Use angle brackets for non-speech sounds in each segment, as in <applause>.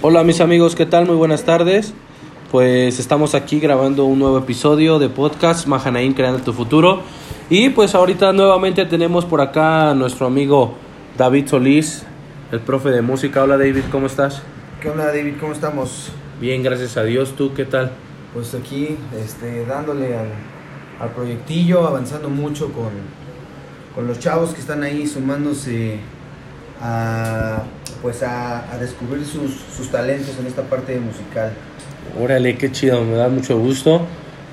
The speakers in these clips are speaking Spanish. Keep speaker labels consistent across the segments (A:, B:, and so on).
A: Hola mis amigos, ¿qué tal? Muy buenas tardes. Pues estamos aquí grabando un nuevo episodio de podcast Mahanaim Creando tu Futuro. Y pues ahorita nuevamente tenemos por acá a nuestro amigo David Solís, el profe de música. Hola David, ¿cómo estás?
B: ¿Qué onda David? ¿Cómo estamos?
A: Bien, gracias a Dios. ¿Tú qué tal?
B: Pues aquí este, dándole al, al proyectillo, avanzando mucho con, con los chavos que están ahí sumándose a, pues a, descubrir sus, sus talentos en esta parte musical.
A: Órale, qué chido, me da mucho gusto.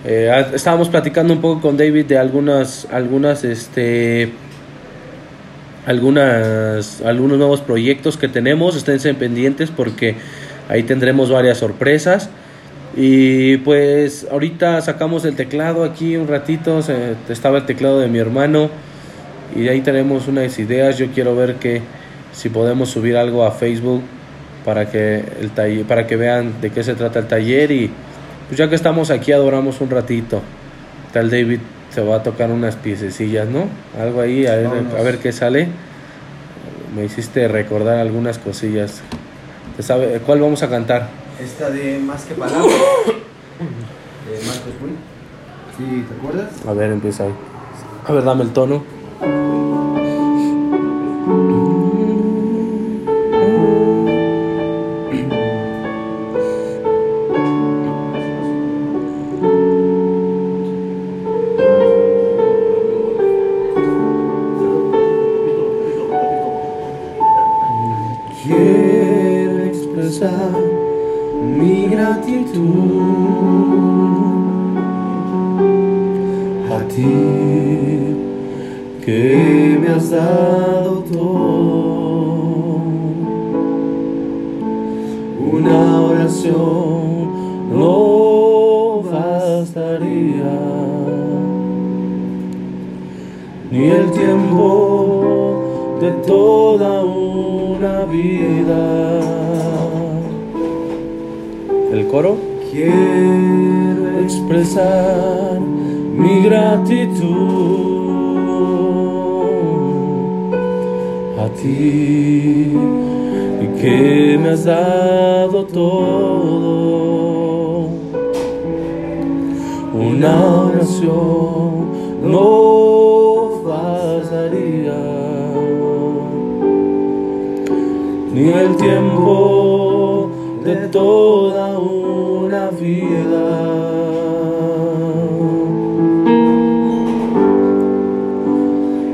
A: Eh, ah, estábamos platicando un poco con David de algunas, algunas, este, algunas, algunos nuevos proyectos que tenemos. Esténse pendientes porque ahí tendremos varias sorpresas. Y pues ahorita sacamos el teclado aquí un ratito. estaba el teclado de mi hermano y ahí tenemos unas ideas. Yo quiero ver que si podemos subir algo a Facebook para que el taller, para que vean de qué se trata el taller y pues ya que estamos aquí adoramos un ratito. Tal David se va a tocar unas piececillas, ¿no? Algo ahí a ver, a ver qué sale. Me hiciste recordar algunas cosillas. ¿Te sabe cuál vamos a cantar?
B: Esta de Más que Palabras, <coughs> de Marcos Witt. ¿Sí, ¿Te acuerdas?
A: A ver, empieza ahí. A ver, dame el tono. No bastaría, ni el tiempo de toda una vida. ¿El coro? Quiero expresar mi gratitud a ti que me has dado todo. Una oración no bastaría, ni el tiempo de toda una vida.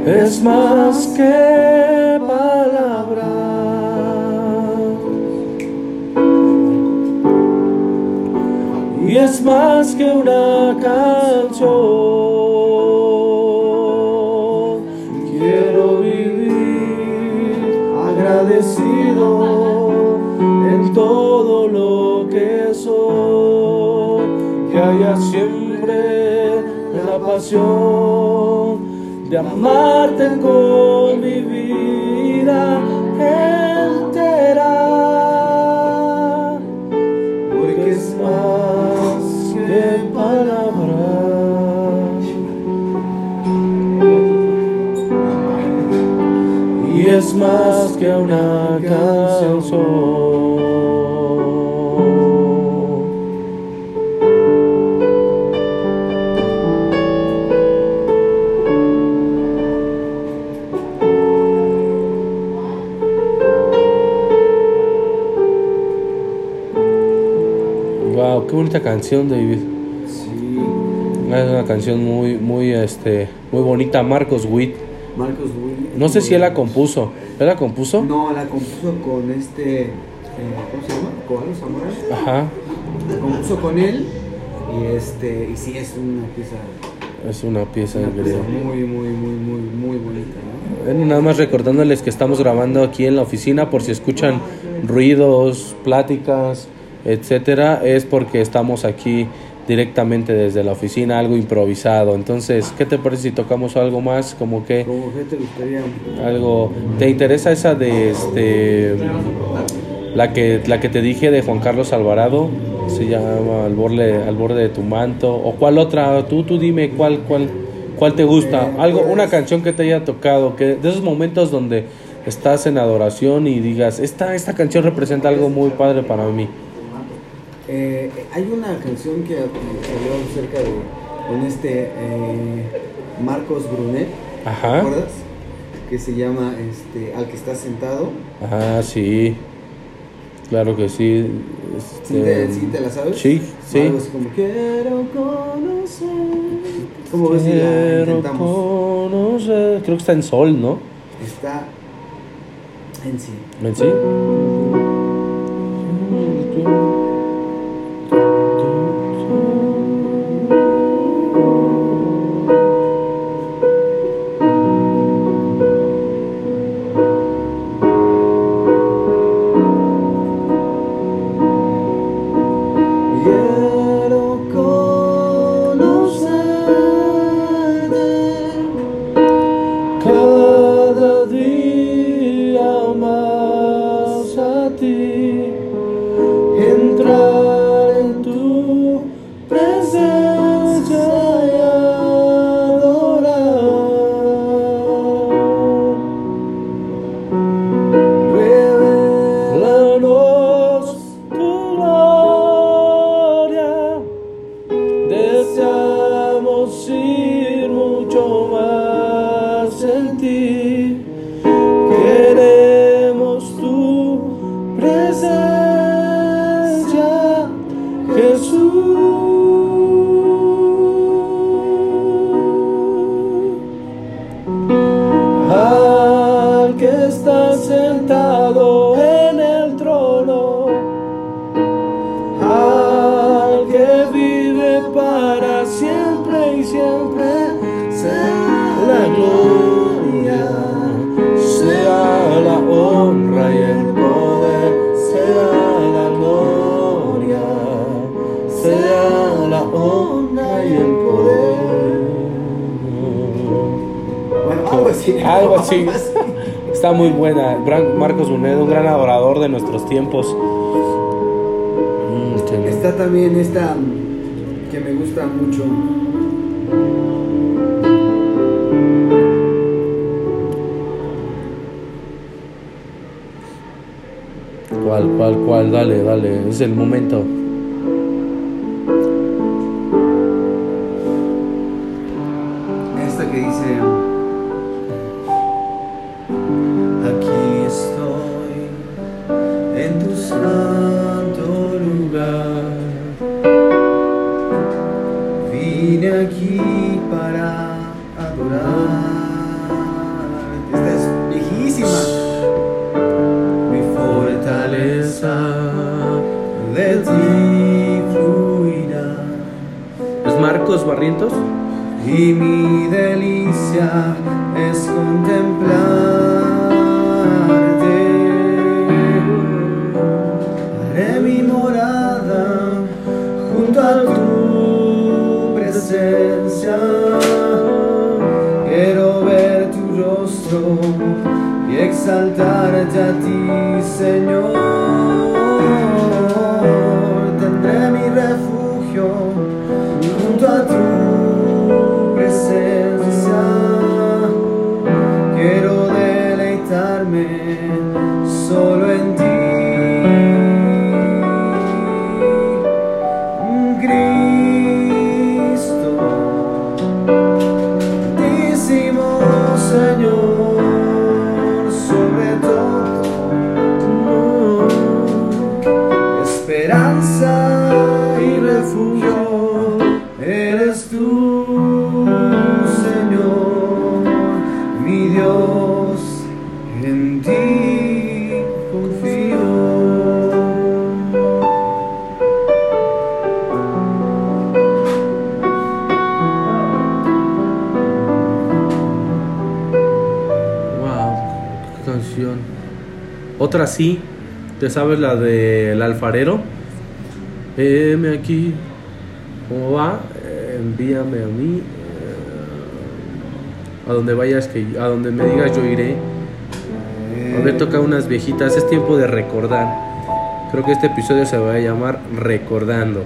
A: Es más que palabras. Es más que una canción. Quiero vivir agradecido en todo lo que soy. Que haya siempre la pasión de amarte con mi vida es más que una canción. Wow, qué bonita canción, David.
B: Sí.
A: Es una canción muy, muy, este, muy bonita. Marcos Witt.
B: Marcos Witt.
A: No sé si él la compuso. ¿Él la compuso?
B: No, la compuso con este. eh, ¿Cómo se llama? Zamora.
A: Ajá.
B: La compuso con él. Y este. Y sí, es una pieza.
A: Es una pieza
B: Una pieza muy, muy, muy, muy, muy bonita, ¿no?
A: Bueno, nada más recordándoles que estamos grabando aquí en la oficina por si escuchan ruidos, pláticas, etcétera, es porque estamos aquí directamente desde la oficina, algo improvisado. Entonces, ¿qué te parece si tocamos algo más? Como que
B: ¿Cómo que te gustaría?
A: algo. ¿Te interesa esa de este la que la que te dije de Juan Carlos Alvarado? Se llama Al borde al borde de tu manto o cuál otra? Tú tú dime cuál cuál cuál te gusta? Algo una canción que te haya tocado, que de esos momentos donde estás en adoración y digas, esta, esta canción representa algo muy padre para mí.
B: Eh, hay una canción que salió acerca de con este eh, Marcos Brunet, ¿te
A: Ajá.
B: acuerdas? Que se llama este, Al que está sentado.
A: Ah, sí. Claro que sí.
B: ¿Sí
A: Este,
B: te, sí te la sabes?
A: Sí, sí.
B: Algo así como quiero conocer. ¿Cómo ves si la intentamos?
A: conocer. Creo que está en sol, ¿no?
B: Está en sí.
A: ¿En sí?
B: Así.
A: Está muy buena. Gran Marcos Brunet, un gran adorador de nuestros tiempos. Mm,
B: Está también esta mm, que me gusta mucho.
A: ¿Cuál, cuál, cuál? Dale, dale. Es el momento.
B: Vine aquí para adorar Esta es viejísima Mi fortaleza de ti fluirá
A: ¿Es Marcos Barrientos?
B: y mi delicia es contemplarte. Exaltarte a ti, Señor.
A: Otra sí, ¿te sabes la del alfarero? Heme aquí. ¿Cómo va? Envíame a mí. eh, a donde vayas que a donde me digas yo iré. A ver, toca unas viejitas. Es tiempo de recordar. Creo que este episodio se va a llamar Recordando.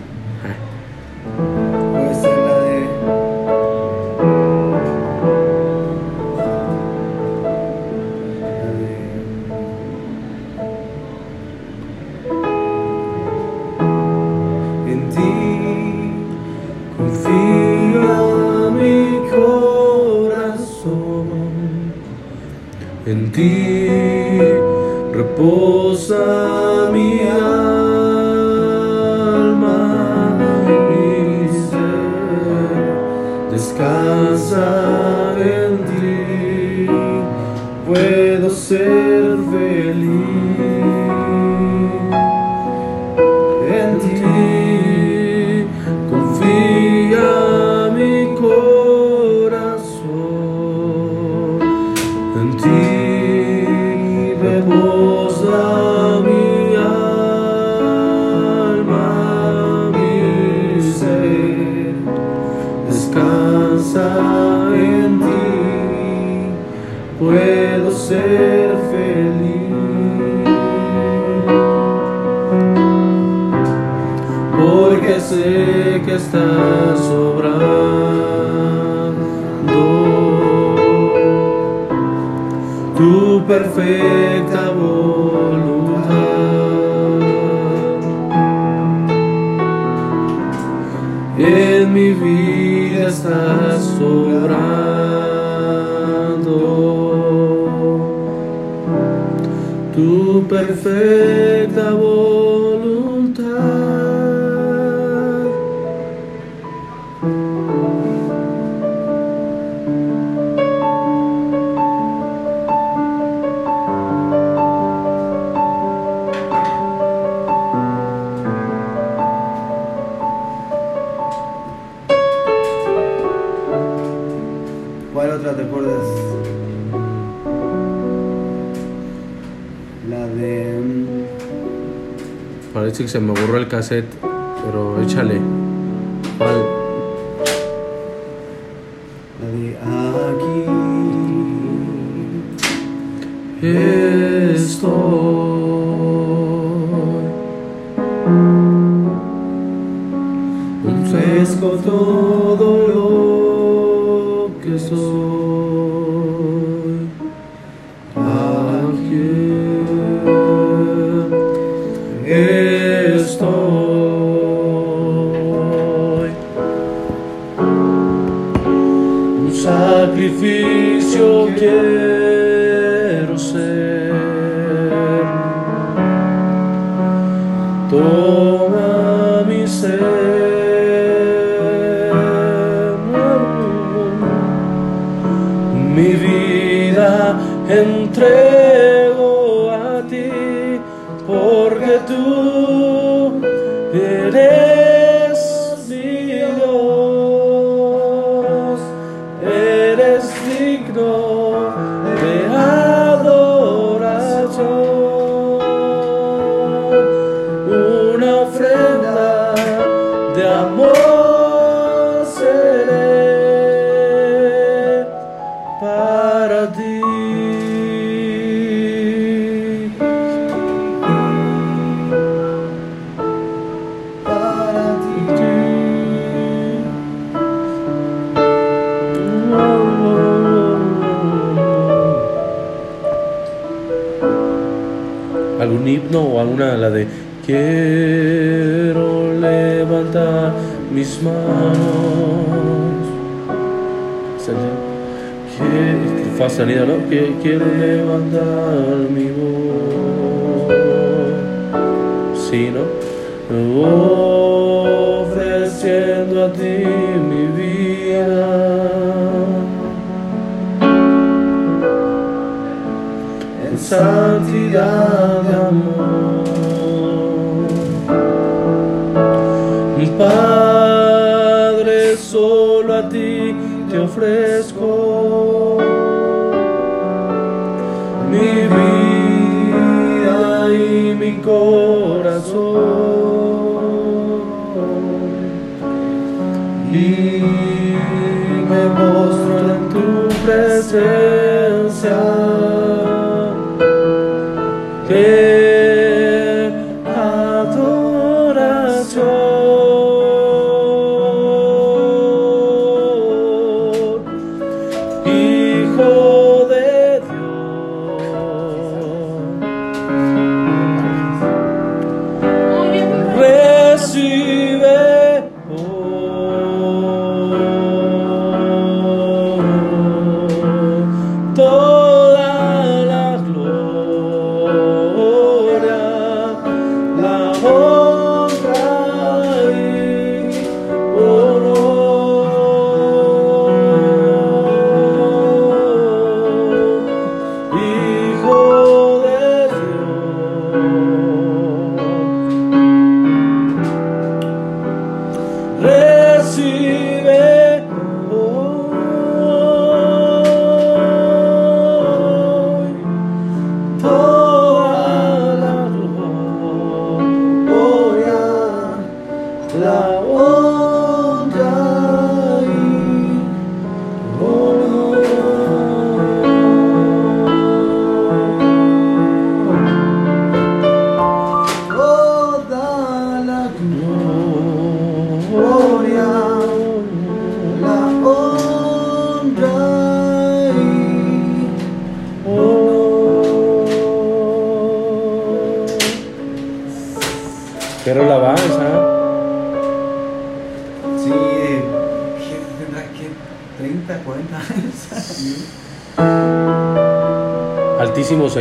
A: say. Leipzig se me borró el cassette, pero échale. again. un himno o alguna la de quiero levantar mis manos. Que, fa sonido, ¿no? Que quiero levantar mi voz. Sí, ¿no? Ofreciendo a ti mi vida. En santidad. sufres.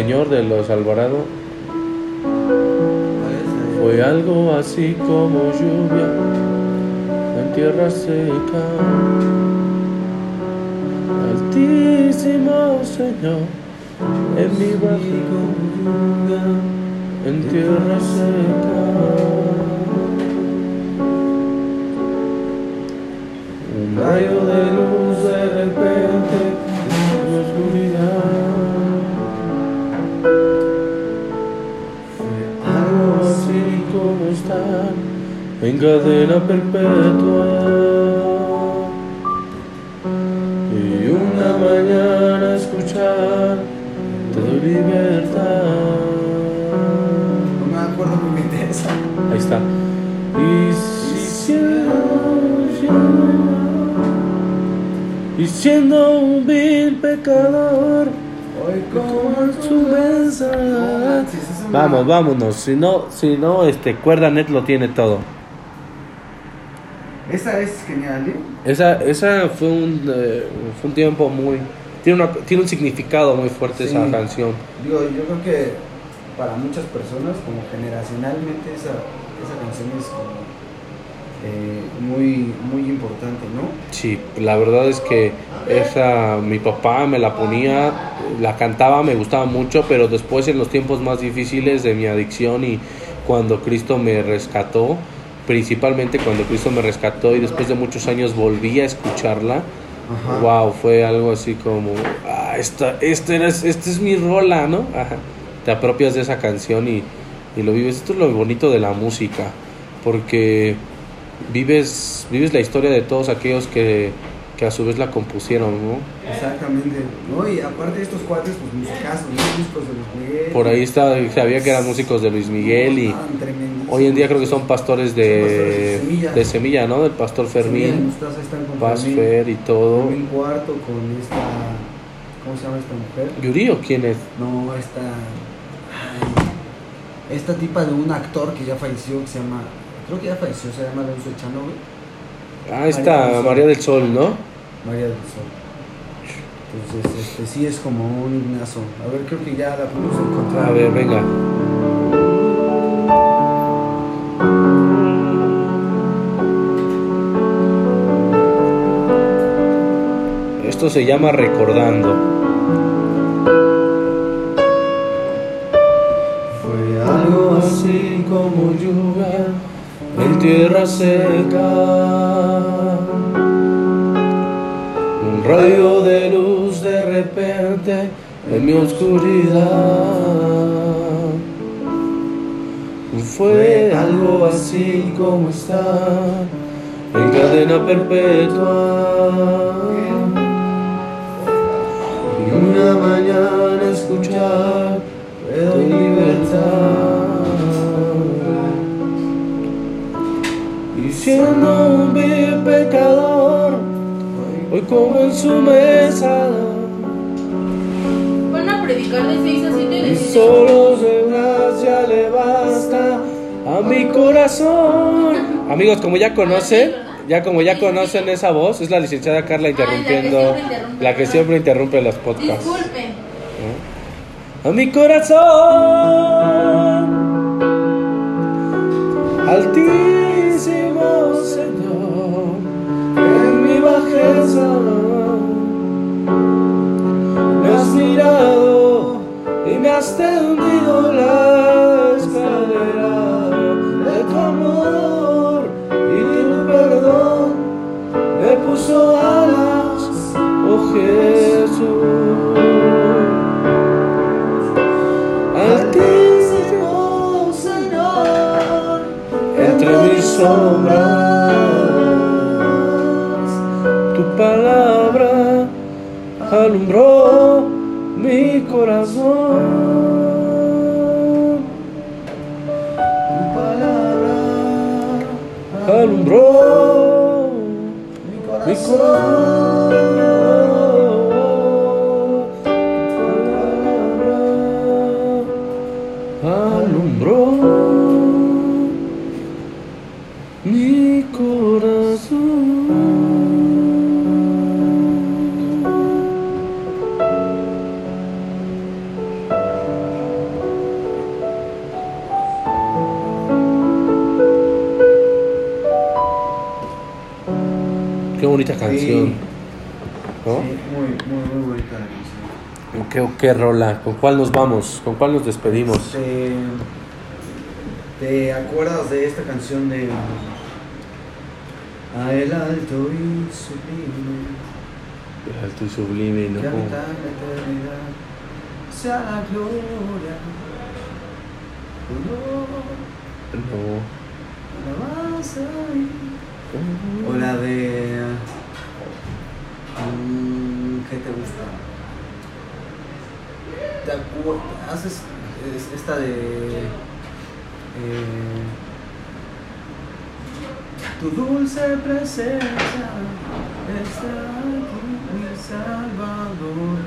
A: Señor de los Alvarado. Fue algo así como lluvia en tierra seca. Altísimo Señor, en mi bajo en tierra seca. Un rayo de luz de repente en cadena perpetua. Y una mañana escuchar te doy libertad.
B: No me acuerdo muy bien esa.
A: Ahí está. Y si siendo, y siendo un vil pecador,
B: Hoy
A: como su
B: me-
A: Vamos, vámonos. Si no, si no, este Cuerdanet lo tiene todo.
B: Esa es genial, ¿eh?
A: Esa, esa fue un, eh, fue un tiempo muy, tiene una, tiene un significado muy fuerte esa
B: Sí.
A: canción.
B: Digo, yo creo que para muchas personas, como generacionalmente, esa, esa canción es como eh, muy, muy importante, ¿no?
A: Sí, la verdad es que esa mi papá me la ponía, la cantaba, me gustaba mucho, pero después en los tiempos más difíciles de mi adicción y cuando Cristo me rescató, principalmente cuando Cristo me rescató y después de muchos años volví a escucharla,
B: Ajá.
A: wow, fue algo así como, ah, esta, esta, era, esta es mi rola, ¿no? Ajá. Te apropias de esa canción y, y lo vives. Esto es lo bonito de la música, porque vives, vives la historia de todos aquellos que, que a su vez la compusieron, ¿no?
B: Exactamente, ¿no? Y aparte estos cuates, pues musicazos, ¿no? Músicos de los Miguel.
A: Por ahí está, sabía que eran músicos de Luis Miguel y
B: Ah,
A: hoy en día creo que son pastores de,
B: Son pastores de Semilla.
A: de Semilla, ¿no? Del pastor Fermín,
B: con
A: Paz Fer y todo.
B: Fermín Cuarto con esta. ¿Cómo se llama esta mujer?
A: ¿Yuri o quién es?
B: No, esta. ay, esta tipa de un actor que ya falleció, que se llama. Creo que ya falleció, se llama Alonso Echano, güey.
A: Ah, está María del Sol, ¿no?
B: María del Sol. Entonces, este sí es como un himnazo. A ver, creo que ya la podemos encontrar.
A: A ver, venga. Esto se llama Recordando.
B: Seca.
A: Un rayo de luz de repente en mi oscuridad. Fue algo así como estar en cadena perpetua. Y una mañana escuchar tu libertad. Siendo un vil pecador, hoy como en su mesa.
C: Van a predicar de 6 a 7
A: Y
C: de 7.
A: solo de gracia le basta a mi corazón. Amigos, como ya conocen, ya como ya conocen esa voz, es la licenciada Carla interrumpiendo, la que siempre interrumpe los podcasts.
C: Disculpen.
A: A mi corazón, altísimo bajeza me has mirado y me has tendido la escalera de tu amor y tu perdón me puso alas, oh Jesús. Altísimo Señor, entre mis sombras. Alumbró mi corazón.
B: Tu palabra
A: Alumbró
B: mi
A: mi
B: corazón.
A: corazón. Bonita canción. ¿no?
B: Sí, muy, muy, muy bonita la canción.
A: ¿Qué, qué rola? ¿Con cuál nos vamos? ¿Con cuál nos despedimos?
B: ¿Te, te acuerdas de esta canción de A el alto y sublime
A: Alto y sublime, ¿no?
B: que habita la eternidad sea la gloria honor,
A: No.
B: alabanza y o la de mm, ¿qué te gusta? ¿Te acuerdas? Haces es- esta de eh, tu dulce presencia está aquí mi Salvador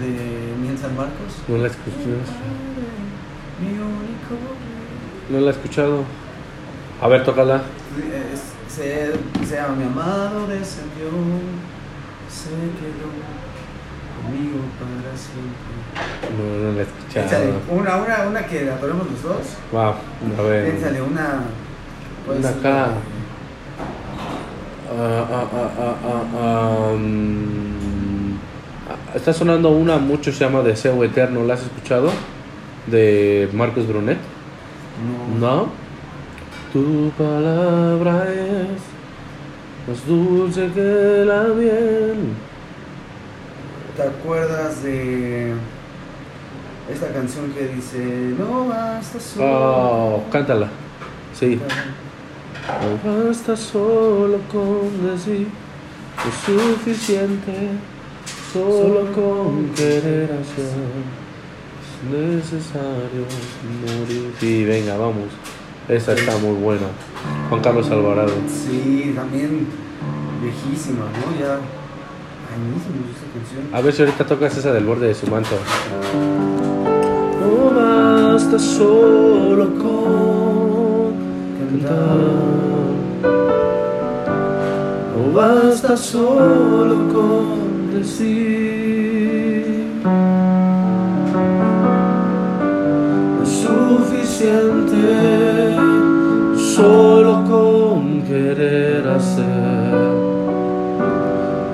B: de Miel San Marcos
A: No la escuché.
B: mi único.
A: No la he escuchado. A ver, tócala.
B: Se, se llama mi amado descendió, se quedó conmigo para siempre.
A: No, no la he
B: una, una, una que adoremos los dos.
A: Wow, a ver.
B: Piénsale, una. puede
A: Una acá. ah, ah, ah, mm. Ah, Está sonando una mucho, se llama Deseo Eterno. ¿La has escuchado? De Marcos Brunet.
B: No.
A: ¿No? Tu palabra es más dulce que la miel.
B: ¿Te acuerdas de esta canción que dice No basta solo?
A: Oh, cántala. Sí. No basta solo con decir es suficiente, solo con querer hacer. Es necesario morir. Sí, venga, vamos. Esa está muy buena. Juan Carlos Alvarado.
B: Sí, también viejísima, ¿no? Ya. Añísimos esta canción.
A: A ver si ahorita tocas esa del borde de su manto. No basta solo con cantar. No basta solo con decir. No es suficiente solo con querer hacer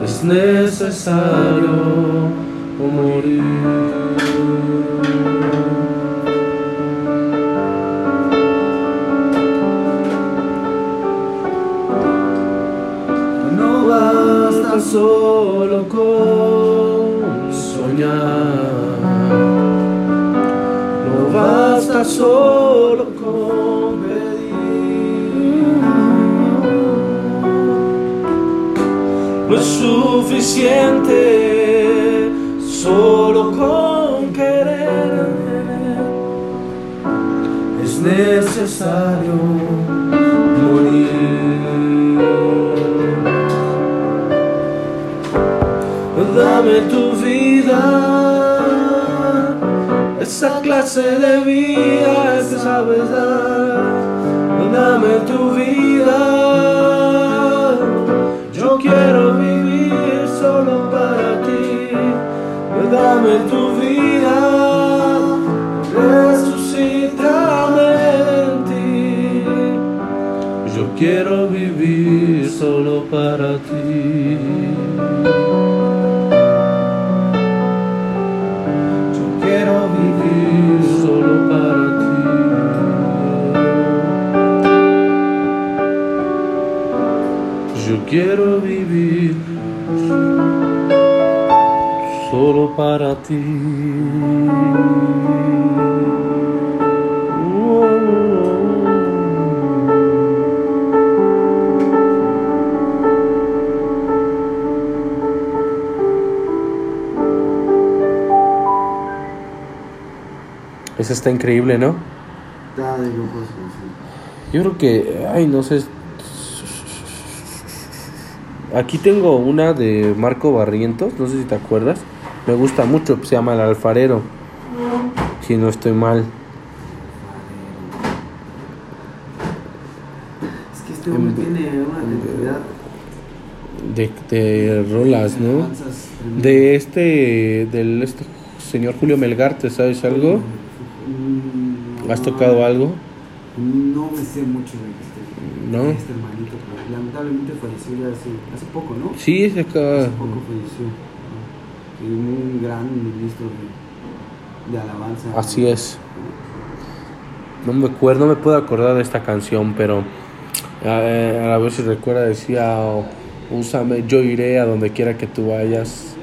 A: es necesario morir. No basta solo con soñar, no basta solo suficiente solo con querer. Es necesario morir. Dame tu vida, esa clase de vida que sabes dar. Dame tu vida. Yo quiero Tu vida. Resucítame ti. Yo quiero vivir solo para ti. Yo quiero vivir solo para ti. Yo quiero vivir solo para ti. Eso está increíble, ¿no?
B: Pues,
A: Yo creo que, ay, no sé. Aquí tengo una de Marco Barrientos, no sé si te acuerdas. Me gusta mucho, se llama El Alfarero. Si no estoy mal.
B: Es que este hombre tiene una cantidad
A: De, de rolas, ¿no? De este, del este señor Julio Melgarte, ¿sabes algo?
B: Mm,
A: ¿Has tocado algo?
B: No me sé mucho de este,
A: ¿No?
B: de este hermanito, pero lamentablemente falleció ya hace, hace poco, ¿no?
A: Sí, es acá.
B: Hace poco falleció. Y un gran ministro de, de alabanza.
A: Así es. No me acuerdo, no me puedo acordar de esta canción, pero eh, a la vez si recuerda decía, oh, úsame, yo iré a donde quiera que tú vayas.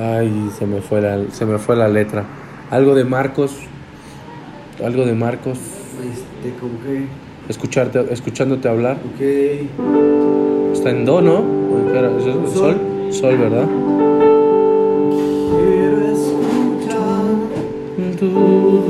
A: Ay, se me fue la, se me fue la letra. Algo de Marcos, algo de Marcos,
B: Este, como que.
A: escucharte, escuchándote hablar.
B: Ok.
A: Está en do, ¿no? ¿O qué era? ¿Es el
B: Sol.
A: sol, sol, ¿verdad?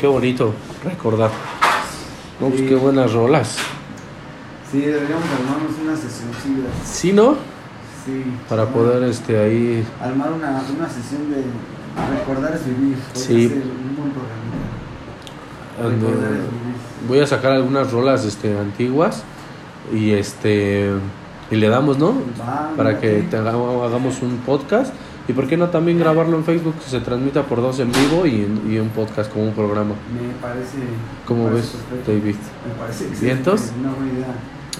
A: Qué bonito recordar. No, pues
B: Sí.
A: qué buenas rolas.
B: Sí, deberíamos armarnos una sesión.
A: Sí, ¿no?
B: Sí.
A: Para poder este ahí
B: Armar una, una sesión de recordar es vivir.
A: Sí.
B: un buen Recordar es vivir.
A: voy a sacar algunas rolas este antiguas y este y le damos, ¿no? Para que te haga- hagamos un podcast y por qué no también grabarlo en Facebook que se transmita por dos en vivo y, y un podcast como un programa.
B: Me parece.
A: ¿Cómo
B: me
A: ves,
B: perfecto.
A: David?
B: Me parece excelente,
A: ¿Vientos?
B: Una buena idea.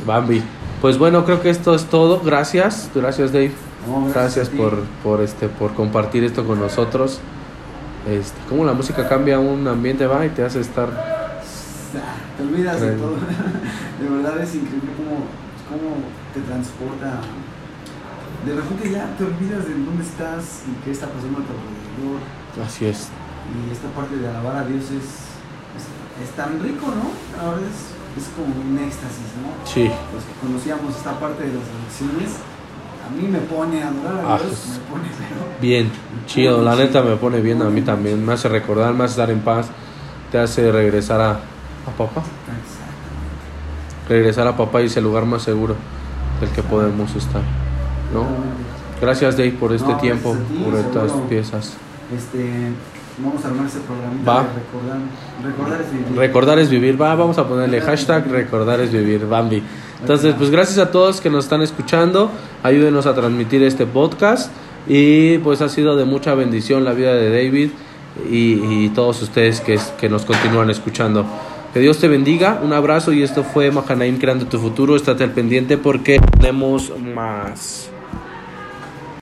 A: Bambi. Pues bueno, creo que esto es todo. Gracias, gracias Dave.
B: No,
A: Gracias por, por este por compartir esto con nosotros. Este, cómo la música cambia un ambiente va y te hace estar
B: Ah, Te olvidas de todo. <laughs> De verdad es increíble cómo, cómo te transporta. De repente ya te olvidas de dónde estás y qué está pasando a tu alrededor.
A: así es.
B: Y esta parte de alabar a Dios es, es, es tan rico, ¿no? Ahora es, es como un éxtasis, ¿no?
A: Sí.
B: Los que conocíamos esta parte de las elecciones, a mí me pone a adorar a
A: Ah,
B: Dios,
A: pues.
B: me pone, pero.
A: Bien, chido, la neta me pone bien a mí también, me hace recordar, me hace estar en paz, te hace regresar a, a papá, regresar a papá y ese lugar más seguro del que podemos estar, ¿no? Gracias Dave por este
B: No,
A: tiempo,
B: ti,
A: por estas piezas.
B: Este, vamos a armar ese programita
A: Va.
B: de recordar, recordar es vivir.
A: Recordar es vivir, va, vamos a ponerle hashtag recordar es vivir, Bambi. Entonces, pues gracias a todos que nos están escuchando, ayúdenos a transmitir este podcast Y pues ha sido de mucha bendición la vida de David y, y todos ustedes que, que nos continúan escuchando. Que Dios te bendiga, un abrazo y esto fue Mahanaim Creando tu Futuro, estate al pendiente porque tenemos más.